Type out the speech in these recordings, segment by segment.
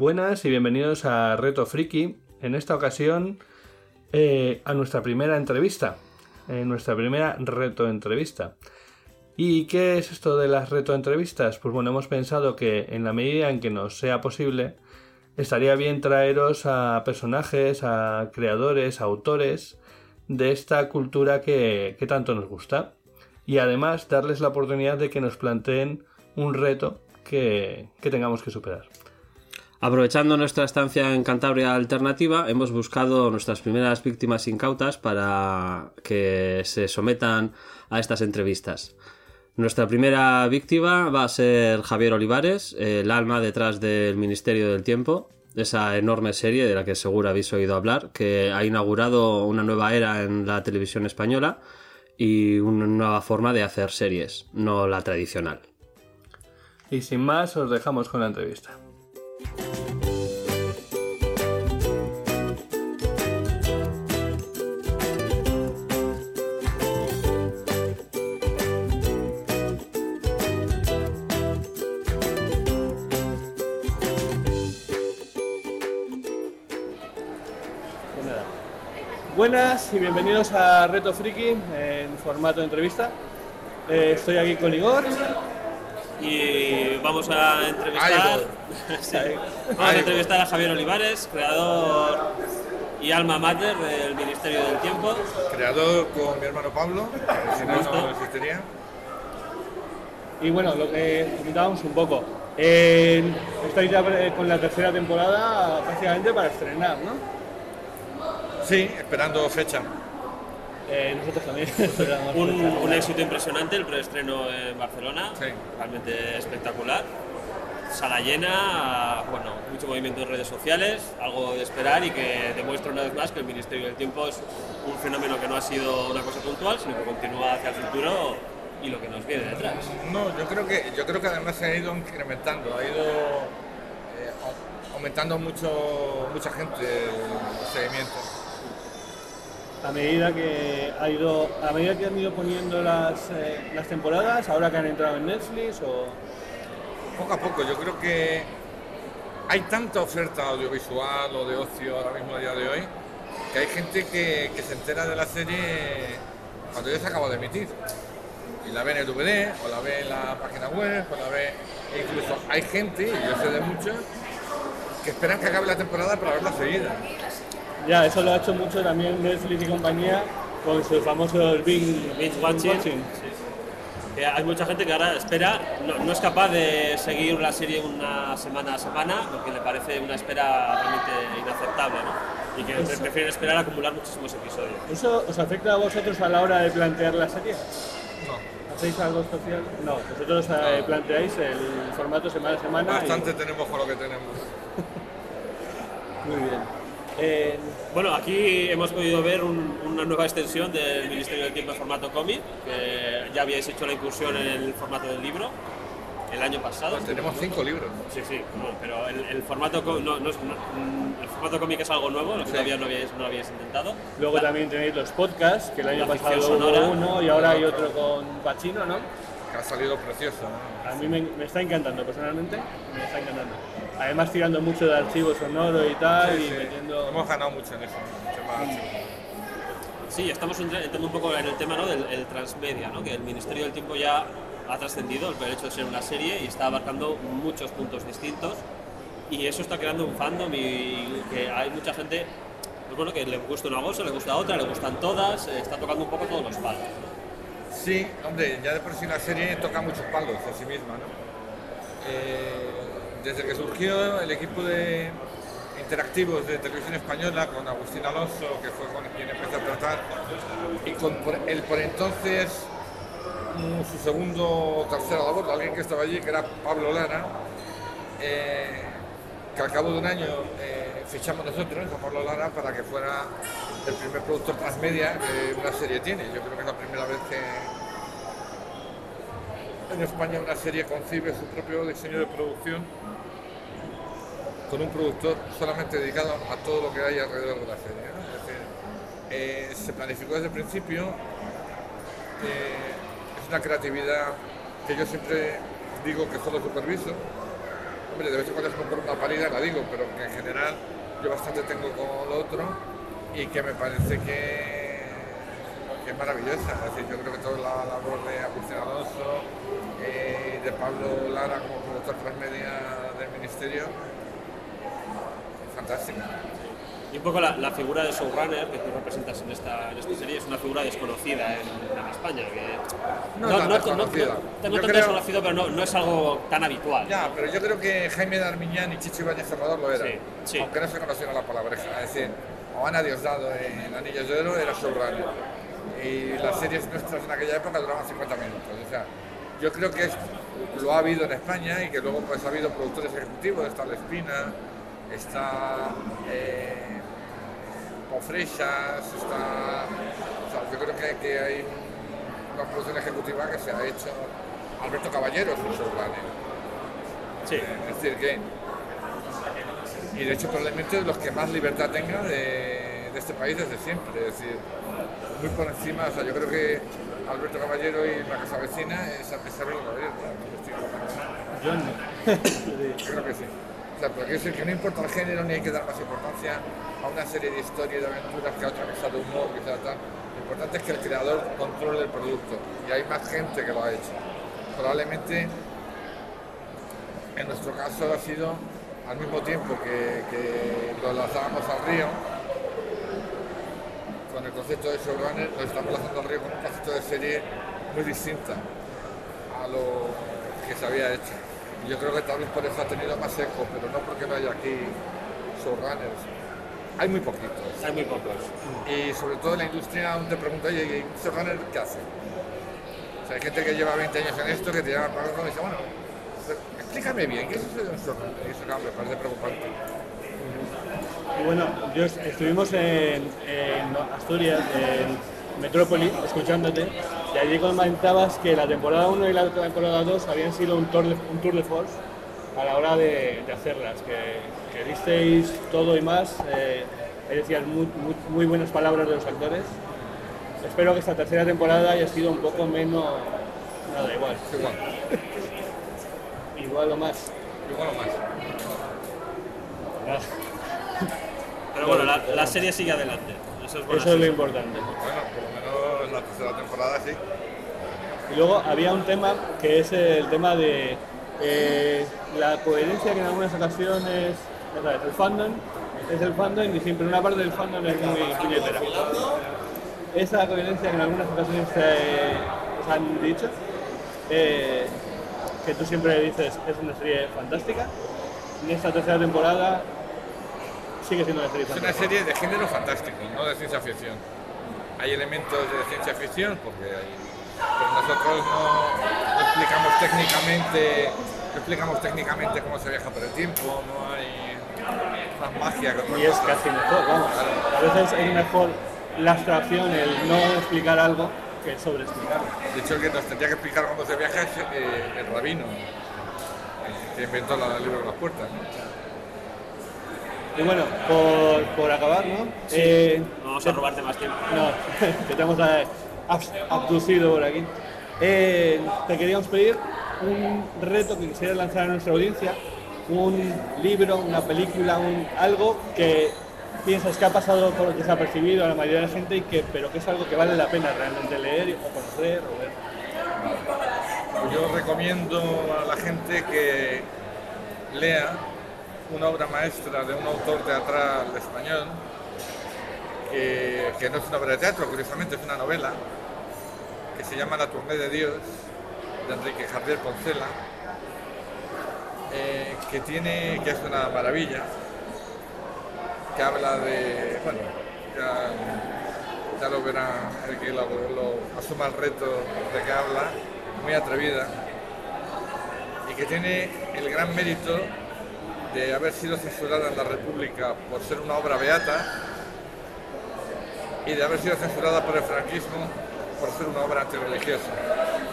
Buenas y bienvenidos a Reto Friki. En esta ocasión, eh, a nuestra primera entrevista. Eh, nuestra primera reto entrevista. ¿Y qué es esto de las reto entrevistas? Pues bueno, hemos pensado que en la medida en que nos sea posible, estaría bien traeros a personajes, a creadores, a autores de esta cultura que, tanto nos gusta. Y además darles la oportunidad de que nos planteen un reto que, que tengamos que superar. Aprovechando nuestra estancia en Cantabria Alternativa, hemos buscado nuestras primeras víctimas incautas para que se sometan a estas entrevistas. Nuestra primera víctima va a ser Javier Olivares, el alma detrás del Ministerio del Tiempo, esa enorme serie de la que seguro habéis oído hablar, que ha inaugurado una nueva era en la televisión española y una nueva forma de hacer series, no la tradicional. Y sin más, os dejamos con la entrevista. Buenas y bienvenidos a Reto Friki en formato de entrevista. Eh, estoy aquí con Igor. Y vamos a entrevistar, sí, vamos a, entrevistar a Javier Olivares, creador y alma mater del Ministerio del Tiempo. Creador con mi hermano Pablo, que si no, no existiría. Y bueno, lo que comentábamos un poco. Eh, estáis ya con la tercera temporada prácticamente para estrenar, ¿no? Sí, esperando fecha. Eh, nosotros también esperamos. Un, fecha. un éxito impresionante el preestreno en Barcelona, Sí. realmente espectacular. Sala llena, bueno, mucho movimiento en redes sociales, algo de esperar y que demuestra una vez más que el Ministerio del Tiempo es un fenómeno que no ha sido una cosa puntual, sino que continúa hacia el futuro y lo que nos viene detrás. No, yo creo que yo creo que además se ha ido incrementando, ha ido eh, au- aumentando mucho mucha gente el seguimiento. A medida que ha ido, a medida que han ido poniendo las, eh, las temporadas, ahora que han entrado en Netflix o Poco a poco, yo creo que hay tanta oferta audiovisual o de ocio ahora mismo a día de hoy que hay gente que, se entera de la serie cuando ya se acaba de emitir. Y la ve en el DVD, o la ve en la página web, o la ve. e incluso hay gente, yo sé de muchos, que esperan que acabe la temporada para verla seguida. Ya eso lo ha hecho mucho también Netflix y compañía con sus famosos binge, Binge watching. Que hay mucha gente que ahora espera, no, no es capaz de seguir la serie una semana a semana porque le parece una espera realmente inaceptable, ¿no? Y que pre- prefieren esperar a acumular muchísimos episodios. ¿Eso os afecta a vosotros a la hora de plantear la serie? No. ¿Hacéis algo especial? No, vosotros eh, planteáis el formato semana a semana. y- Bastante tenemos con lo que tenemos. Muy bien. Eh, Bueno, aquí hemos podido ver un- una nueva extensión del Ministerio del Tiempo en formato cómic, que ya habíais hecho la incursión en el formato del libro el año pasado. Pues tenemos cinco libros. Sí, sí, no, pero el, el formato no, no es- mm, el formato cómic es algo nuevo, lo que Sí. todavía no habéis, no habíais intentado. luego también tenéis los podcasts, que el año La pasado ficción hubo sonora. uno y ahora hay otro con Pacino, ¿no? Que ha salido precioso. ¿no? A mí me, me está encantando, personalmente, me está encantando. Además tirando mucho de archivo sonoro y tal, Sí, y sí. metiendo... Hemos ganado mucho en eso. mucho más. Sí, estamos entra- entrando un poco en el tema ¿no? del el transmedia, ¿no? que el Ministerio del Tiempo ya ha trascendido el hecho de ser una serie y está abarcando muchos puntos distintos y eso está creando un fandom y que hay mucha gente pues bueno, que le gusta una cosa, le gusta otra, le gustan todas, eh, está tocando un poco todos los palos. Sí, hombre, ya de por sí la serie toca muchos palos en sí misma, ¿no? Eh, desde que surgió el equipo de interactivos de televisión española con Agustín Alonso, que fue con quien empezó a tratar, y con el por entonces mm, su segundo o tercera labor, alguien que estaba allí, que era Pablo Lara, eh, que al cabo de un año eh, fichamos nosotros a Pablo Lara para que fuera el primer productor transmedia que una serie tiene. Yo creo que es la primera vez que en España una serie concibe su propio diseño de producción con un productor solamente dedicado a todo lo que hay alrededor de la serie. eh, se planificó desde el principio, eh, es una creatividad que yo siempre digo que solo superviso, de vez en cuando es por una parida, la digo, pero que en general yo bastante tengo con lo otro y que me parece que, que es maravillosa. Yo creo que toda la labor de Agustín Alonso y de Pablo Lara como productor transmedia del Ministerio fantástica. Y un poco la, la figura de showrunner que tú representas en esta, en esta serie es una figura desconocida en, en España. Que No tan desconocida. no- no Yo tan creo- desconocido, pero no, no es algo tan habitual. Ya, pero yo creo que Jaime Darmiñán y Chicho Ibáñez Cerrador lo eran, Sí, sí. aunque no se conocieron la palabreja. Es decir, o Ana Diosdado en Anillos de Oro era showrunner. Y las series nuestras en aquella época duraban 50 minutos. O sea, yo creo que es- lo ha habido en España y que luego pues ha habido productores ejecutivos, está La Espina, está eh, está... o sea, yo creo que, que hay una producción ejecutiva que se ha hecho... Alberto Caballero es un showrunner. Sí. Es decir, que. Y de hecho, probablemente los que más libertad tenga de, de este país desde siempre. Es decir, muy por encima. O sea, yo creo que Alberto Caballero y la Casa Vecina es a pesar de Caballero. ¿no? Yo no. Creo que sí. O sea, pero quiero decir que no importa el género ni hay que dar más importancia a una serie de historias y de aventuras que a otra cosa de humor, que sea tal. Lo importante es que el creador controle el producto y hay más gente que lo ha hecho. Probablemente en nuestro caso ha sido al mismo tiempo que, que lo lanzábamos al río, concepto de showrunner, lo estamos lanzando al río con un concepto de serie muy distinta a lo que se había hecho. Yo creo que tal vez por eso ha tenido más eco, pero no porque no haya aquí showrunners. Hay muy poquitos. Hay muy pocos. Y sobre todo en la industria aún te pregunta, oye, ¿y un showrunner qué hace? O sea, hay gente que lleva 20 años en esto que te llama para y dice, bueno, explícame bien, ¿qué es eso de un showrunner? Y eso claro, me parece preocupante. Bueno, yo est- estuvimos en, en Asturias, en Metrópoli, escuchándote, y allí comentabas que la temporada 1 y la temporada 2 habían sido un tour de, un tour de force a la hora de, de hacerlas, que, que disteis todo y más, eh, decías muy, muy, muy buenas palabras de los actores. Espero que esta tercera temporada haya sido un poco menos... Nada, igual. Igual, Igual o más. igual o más. Pero bueno, la, la serie sigue adelante. Eso es bueno. Eso es lo importante. Bueno, por lo menos la tercera temporada sí. Y luego había un tema que es el tema de eh, la coherencia que en algunas ocasiones, ya sabes, el fandom es el fandom y siempre una parte del fandom es muy puñetera. Esa coherencia que en algunas ocasiones se, han dicho, eh, que tú siempre dices es una serie fantástica, en esta tercera temporada sigue siendo una serie Es una serie de género fantástico, no de ciencia ficción. Hay elementos de ciencia ficción porque hay, nosotros no, no explicamos técnicamente, no explicamos técnicamente cómo se viaja por el tiempo, no hay más magia que Y es casi mejor, vamos. A veces es mejor la abstracción, el no explicar algo, que sobreexplicarlo. De hecho, el que nos tendría que explicar cómo se viaja es eh, el rabino, eh, que inventó la- el libro de las puertas. ¿no? Y bueno, por, por acabar, ¿no? Eh, Vamos a robarte más tiempo. no, que te hemos abducido por aquí. Eh, te queríamos pedir un reto que quisieras lanzar a nuestra audiencia, un libro, una película, un, algo que piensas que ha pasado por desapercibido a la mayoría de la gente y que, pero que es algo que vale la pena realmente leer o conocer o ver. Yo recomiendo a la gente que lea una obra maestra de un autor teatral español, que, no es una obra de teatro, curiosamente es una novela, que se llama La Tournée de Dios, de Enrique Javier Poncela, eh, que tiene, que es una maravilla, que habla de, bueno, ya, ya lo verá el que lo, lo asuma el reto de que habla, muy atrevida, y que tiene el gran mérito de haber sido censurada en la República por ser una obra beata y de haber sido censurada por el franquismo por ser una obra antirreligiosa.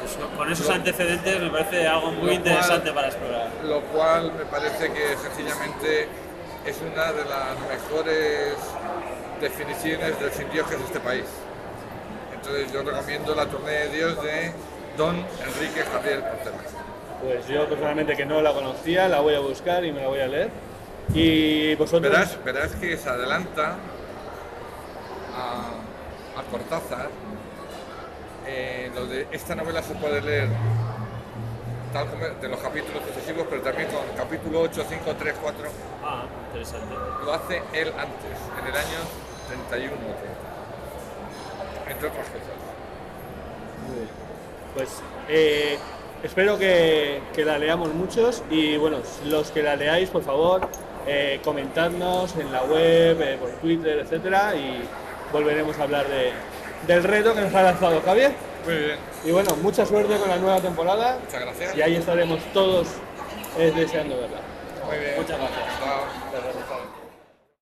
Pues no- con esos antecedentes me parece algo muy interesante cual- para explorar. Lo cual me parece que sencillamente es una de las mejores definiciones del sin Dios que es este país. Entonces yo recomiendo la Tournée de Dios de Don Enrique Javier Portela. Pues yo personalmente que no la conocía, la voy a buscar y me la voy a leer. Y vosotros... Verás, verás que se adelanta a, a Cortázar. Eh, lo de esta novela se puede leer tal como de los capítulos sucesivos, pero también con capítulo 8, 5, 3, 4. Ah, interesante. Lo hace él antes, en el año 31, entre otras cosas. Pues eh, espero que, que la leamos muchos y bueno, los que la leáis, por favor, eh, comentadnos en la web, eh, por Twitter, etcétera, y volveremos a hablar de, del reto que nos ha lanzado Javier. Muy bien, Y bueno, mucha suerte con la nueva temporada muchas gracias. y ahí estaremos todos eh, deseando verla. Muy bien. Muchas gracias. Chao. Muchas gracias.